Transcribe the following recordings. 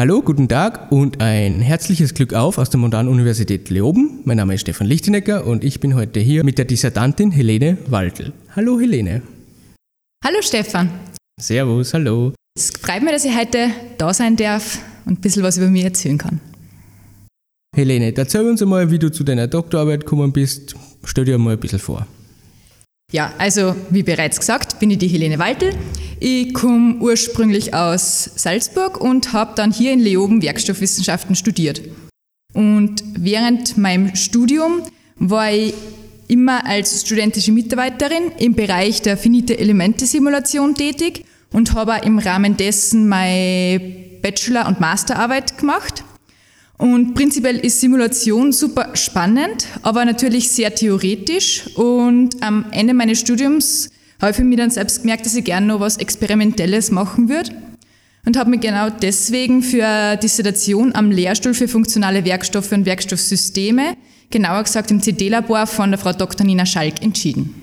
Hallo, guten Tag und ein herzliches Glück auf aus der Montanuniversität Leoben. Mein Name ist Stefan Lichtenegger und ich bin heute hier mit der Dissertantin Helene Waltel. Hallo Helene. Hallo Stefan. Servus, hallo. Es freut mich, dass ich heute da sein darf und ein bisschen was über mich erzählen kann. Helene, erzähl uns einmal, wie du zu deiner Doktorarbeit gekommen bist. Stell dir mal ein bisschen vor. Ja, also wie bereits gesagt, bin ich die Helene Waltel. Ich komme ursprünglich aus Salzburg und habe dann hier in Leoben Werkstoffwissenschaften studiert. Und während meinem Studium war ich immer als studentische Mitarbeiterin im Bereich der finite Elemente Simulation tätig und habe im Rahmen dessen meine Bachelor- und Masterarbeit gemacht. Und prinzipiell ist Simulation super spannend, aber natürlich sehr theoretisch. Und am Ende meines Studiums habe ich für mich dann selbst gemerkt, dass ich gerne noch was Experimentelles machen würde. Und habe mich genau deswegen für eine Dissertation am Lehrstuhl für funktionale Werkstoffe und Werkstoffsysteme, genauer gesagt im CD-Labor von der Frau Dr. Nina Schalk, entschieden.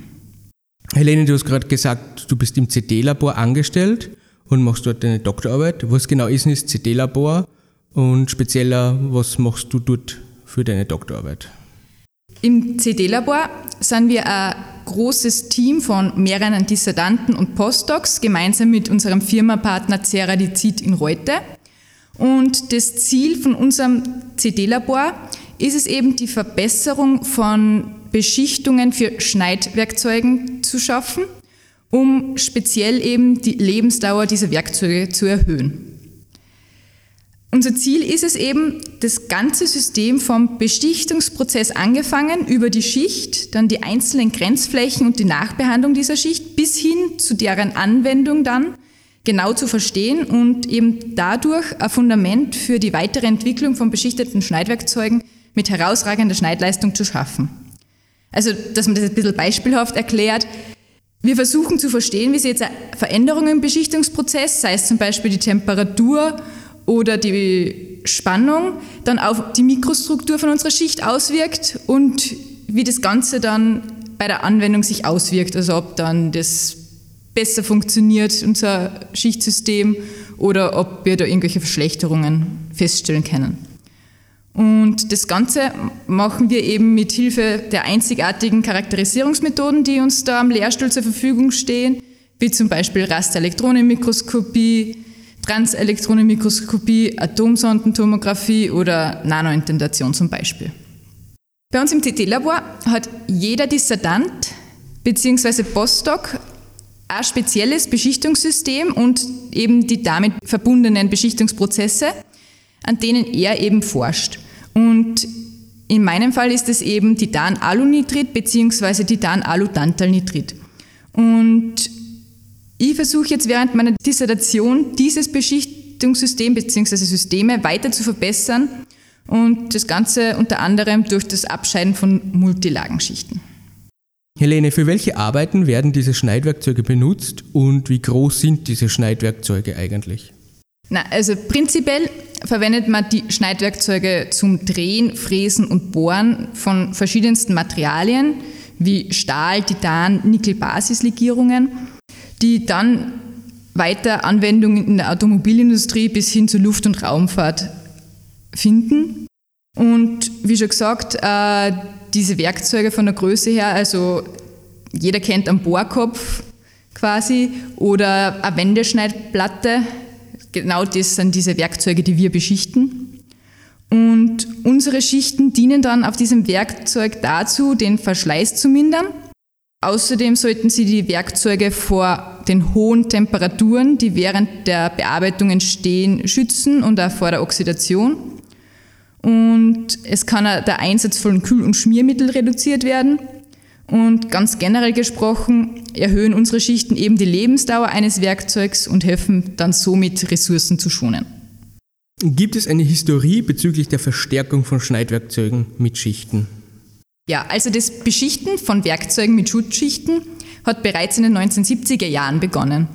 Helene, du hast gerade gesagt, du bist im CD-Labor angestellt und machst dort deine Doktorarbeit. Was genau ist denn das CD-Labor? Und spezieller, was machst du dort für deine Doktorarbeit? Im CD-Labor sind wir ein großes Team von mehreren Dissertanten und Postdocs gemeinsam mit unserem Firmapartner Ceradizid in Reute. Und das Ziel von unserem CD-Labor ist es eben, die Verbesserung von Beschichtungen für Schneidwerkzeugen zu schaffen, um speziell eben die Lebensdauer dieser Werkzeuge zu erhöhen. Unser Ziel ist es eben, das ganze System vom Bestichtungsprozess angefangen über die Schicht, dann die einzelnen Grenzflächen und die Nachbehandlung dieser Schicht bis hin zu deren Anwendung dann genau zu verstehen und eben dadurch ein Fundament für die weitere Entwicklung von beschichteten Schneidwerkzeugen mit herausragender Schneidleistung zu schaffen. Also, dass man das ein bisschen beispielhaft erklärt. Wir versuchen zu verstehen, wie sich jetzt Veränderungen im Beschichtungsprozess, sei es zum Beispiel die Temperatur oder die Spannung dann auf die Mikrostruktur von unserer Schicht auswirkt und wie das Ganze dann bei der Anwendung sich auswirkt. Also ob dann das besser funktioniert, unser Schichtsystem, oder ob wir da irgendwelche Verschlechterungen feststellen können. Und das Ganze machen wir eben mit Hilfe der einzigartigen Charakterisierungsmethoden, die uns da am Lehrstuhl zur Verfügung stehen, wie zum Beispiel Rasterelektronenmikroskopie, Transelektronenmikroskopie, Atomsondentomographie oder Nanointentation zum Beispiel. Bei uns im CT-Labor hat jeder Dissertant bzw. Postdoc ein spezielles Beschichtungssystem und eben die damit verbundenen Beschichtungsprozesse, an denen er eben forscht. Und in meinem Fall ist es eben Titan-Alunitrit bzw. Titan-Alutantalnitrit. Und ich versuche jetzt während meiner Dissertation dieses Beschichtungssystem bzw. Systeme weiter zu verbessern und das Ganze unter anderem durch das Abscheiden von Multilagenschichten. Helene, für welche Arbeiten werden diese Schneidwerkzeuge benutzt und wie groß sind diese Schneidwerkzeuge eigentlich? Na, also prinzipiell verwendet man die Schneidwerkzeuge zum Drehen, Fräsen und Bohren von verschiedensten Materialien wie Stahl, Titan, Nickel-Basislegierungen die dann weiter Anwendungen in der Automobilindustrie bis hin zur Luft- und Raumfahrt finden. Und wie schon gesagt, äh, diese Werkzeuge von der Größe her, also jeder kennt einen Bohrkopf quasi oder eine Wendeschneidplatte. Genau das sind diese Werkzeuge, die wir beschichten. Und unsere Schichten dienen dann auf diesem Werkzeug dazu, den Verschleiß zu mindern Außerdem sollten Sie die Werkzeuge vor den hohen Temperaturen, die während der Bearbeitung entstehen, schützen und auch vor der Oxidation. Und es kann auch der Einsatz von Kühl- und Schmiermittel reduziert werden. Und ganz generell gesprochen erhöhen unsere Schichten eben die Lebensdauer eines Werkzeugs und helfen dann somit Ressourcen zu schonen. Gibt es eine Historie bezüglich der Verstärkung von Schneidwerkzeugen mit Schichten? Ja, also das Beschichten von Werkzeugen mit Schutzschichten hat bereits in den 1970er Jahren begonnen.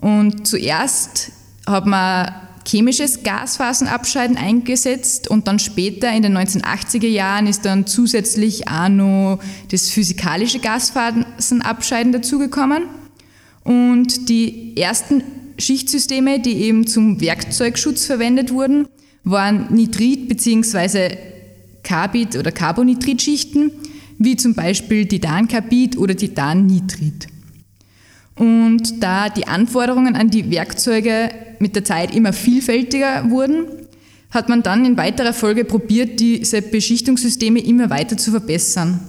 Und zuerst hat man chemisches Gasphasenabscheiden eingesetzt und dann später in den 1980er Jahren ist dann zusätzlich auch noch das physikalische Gasphasenabscheiden dazugekommen. Und die ersten Schichtsysteme, die eben zum Werkzeugschutz verwendet wurden, waren Nitrit- bzw. Carbid- oder Carbonitritschichten, wie zum Beispiel Titancarbid oder Titannitrit. Und da die Anforderungen an die Werkzeuge mit der Zeit immer vielfältiger wurden, hat man dann in weiterer Folge probiert, diese Beschichtungssysteme immer weiter zu verbessern.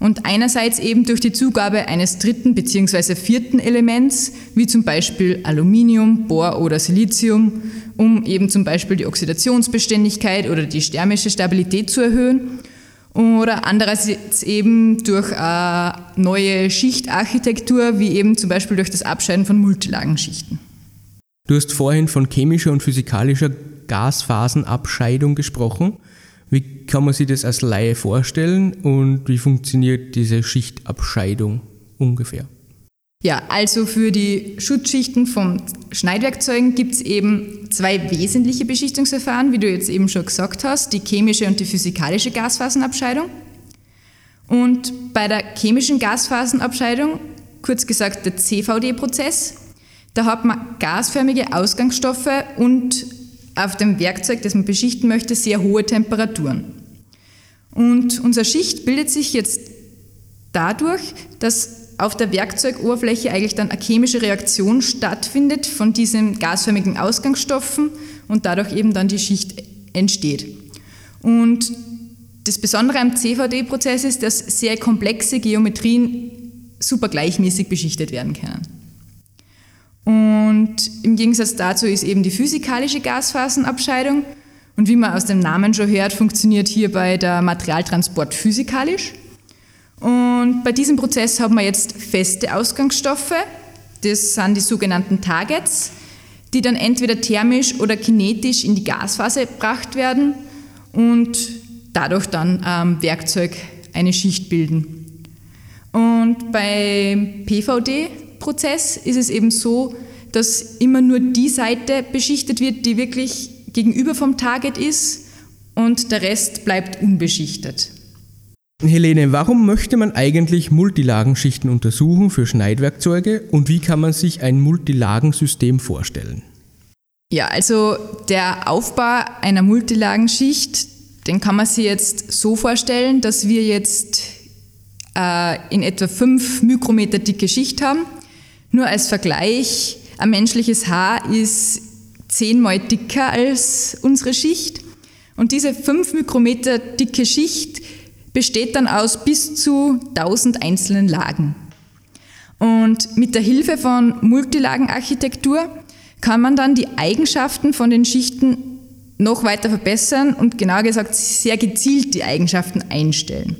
Und einerseits eben durch die Zugabe eines dritten bzw. vierten Elements, wie zum Beispiel Aluminium, Bohr oder Silizium, um eben zum Beispiel die Oxidationsbeständigkeit oder die thermische Stabilität zu erhöhen. Oder andererseits eben durch eine neue Schichtarchitektur, wie eben zum Beispiel durch das Abscheiden von Multilagenschichten. Du hast vorhin von chemischer und physikalischer Gasphasenabscheidung gesprochen. Wie kann man sich das als Laie vorstellen und wie funktioniert diese Schichtabscheidung ungefähr? Ja, also für die Schutzschichten von Schneidwerkzeugen gibt es eben zwei wesentliche Beschichtungsverfahren, wie du jetzt eben schon gesagt hast, die chemische und die physikalische Gasphasenabscheidung. Und bei der chemischen Gasphasenabscheidung, kurz gesagt der CVD-Prozess, da hat man gasförmige Ausgangsstoffe und auf dem Werkzeug, das man beschichten möchte, sehr hohe Temperaturen. Und unsere Schicht bildet sich jetzt dadurch, dass auf der Werkzeugoberfläche eigentlich dann eine chemische Reaktion stattfindet von diesen gasförmigen Ausgangsstoffen und dadurch eben dann die Schicht entsteht. Und das Besondere am CVD-Prozess ist, dass sehr komplexe Geometrien super gleichmäßig beschichtet werden können. Und im Gegensatz dazu ist eben die physikalische Gasphasenabscheidung. Und wie man aus dem Namen schon hört, funktioniert hierbei der Materialtransport physikalisch. Und bei diesem Prozess haben wir jetzt feste Ausgangsstoffe, das sind die sogenannten Targets, die dann entweder thermisch oder kinetisch in die Gasphase gebracht werden und dadurch dann am Werkzeug eine Schicht bilden. Und beim PVD, Prozess ist es eben so, dass immer nur die Seite beschichtet wird, die wirklich gegenüber vom Target ist und der Rest bleibt unbeschichtet. Helene, warum möchte man eigentlich Multilagenschichten untersuchen für Schneidwerkzeuge und wie kann man sich ein Multilagensystem vorstellen? Ja, also der Aufbau einer Multilagenschicht, den kann man sich jetzt so vorstellen, dass wir jetzt äh, in etwa 5 Mikrometer dicke Schicht haben nur als Vergleich, ein menschliches Haar ist zehnmal dicker als unsere Schicht. Und diese 5 Mikrometer dicke Schicht besteht dann aus bis zu 1000 einzelnen Lagen. Und mit der Hilfe von Multilagenarchitektur kann man dann die Eigenschaften von den Schichten noch weiter verbessern und genauer gesagt sehr gezielt die Eigenschaften einstellen.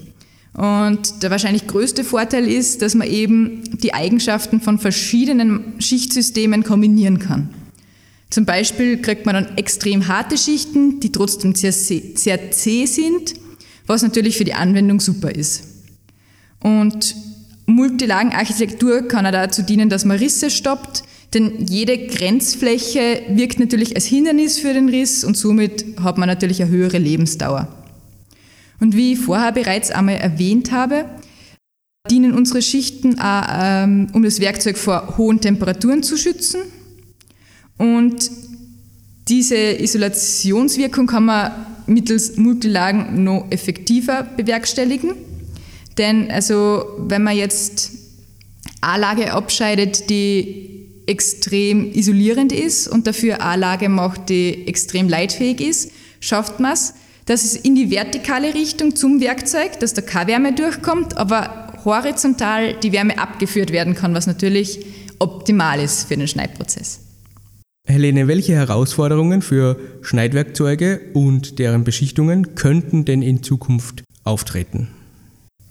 Und der wahrscheinlich größte Vorteil ist, dass man eben die Eigenschaften von verschiedenen Schichtsystemen kombinieren kann. Zum Beispiel kriegt man dann extrem harte Schichten, die trotzdem sehr, sehr zäh sind, was natürlich für die Anwendung super ist. Und Multilagenarchitektur kann auch dazu dienen, dass man Risse stoppt, denn jede Grenzfläche wirkt natürlich als Hindernis für den Riss und somit hat man natürlich eine höhere Lebensdauer. Und wie ich vorher bereits einmal erwähnt habe, dienen unsere Schichten auch, ähm, um das Werkzeug vor hohen Temperaturen zu schützen. Und diese Isolationswirkung kann man mittels Multilagen noch effektiver bewerkstelligen. Denn also, wenn man jetzt eine Lage abscheidet, die extrem isolierend ist und dafür eine Lage macht, die extrem leitfähig ist, schafft man es, dass es in die vertikale Richtung zum Werkzeug, dass da keine Wärme durchkommt, aber horizontal die Wärme abgeführt werden kann, was natürlich optimal ist für den Schneidprozess. Helene, welche Herausforderungen für Schneidwerkzeuge und deren Beschichtungen könnten denn in Zukunft auftreten?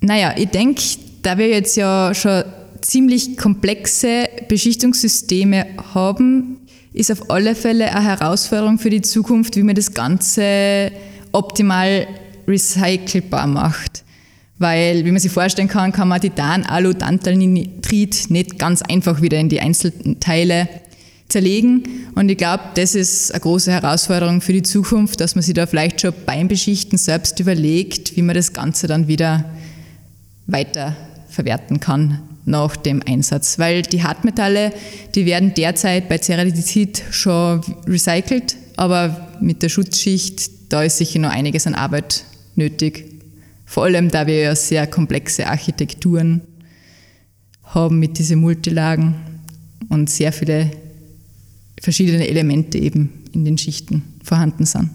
Naja, ich denke, da wir jetzt ja schon ziemlich komplexe Beschichtungssysteme haben, ist auf alle Fälle eine Herausforderung für die Zukunft, wie man das Ganze optimal recycelbar macht. Weil, wie man sich vorstellen kann, kann man Titan, Alu, Tantalnitrit nicht ganz einfach wieder in die einzelnen Teile zerlegen. Und ich glaube, das ist eine große Herausforderung für die Zukunft, dass man sich da vielleicht schon beim Beschichten selbst überlegt, wie man das Ganze dann wieder weiter verwerten kann, nach dem Einsatz, weil die Hartmetalle, die werden derzeit bei Ceradizid schon recycelt, aber mit der Schutzschicht, da ist sicher noch einiges an Arbeit nötig. Vor allem, da wir ja sehr komplexe Architekturen haben mit diesen Multilagen und sehr viele verschiedene Elemente eben in den Schichten vorhanden sind.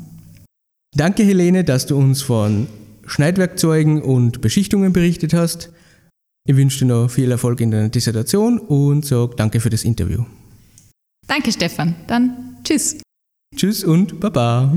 Danke, Helene, dass du uns von Schneidwerkzeugen und Beschichtungen berichtet hast. Ich wünsche dir noch viel Erfolg in deiner Dissertation und sage danke für das Interview. Danke, Stefan. Dann tschüss. Tschüss und Baba.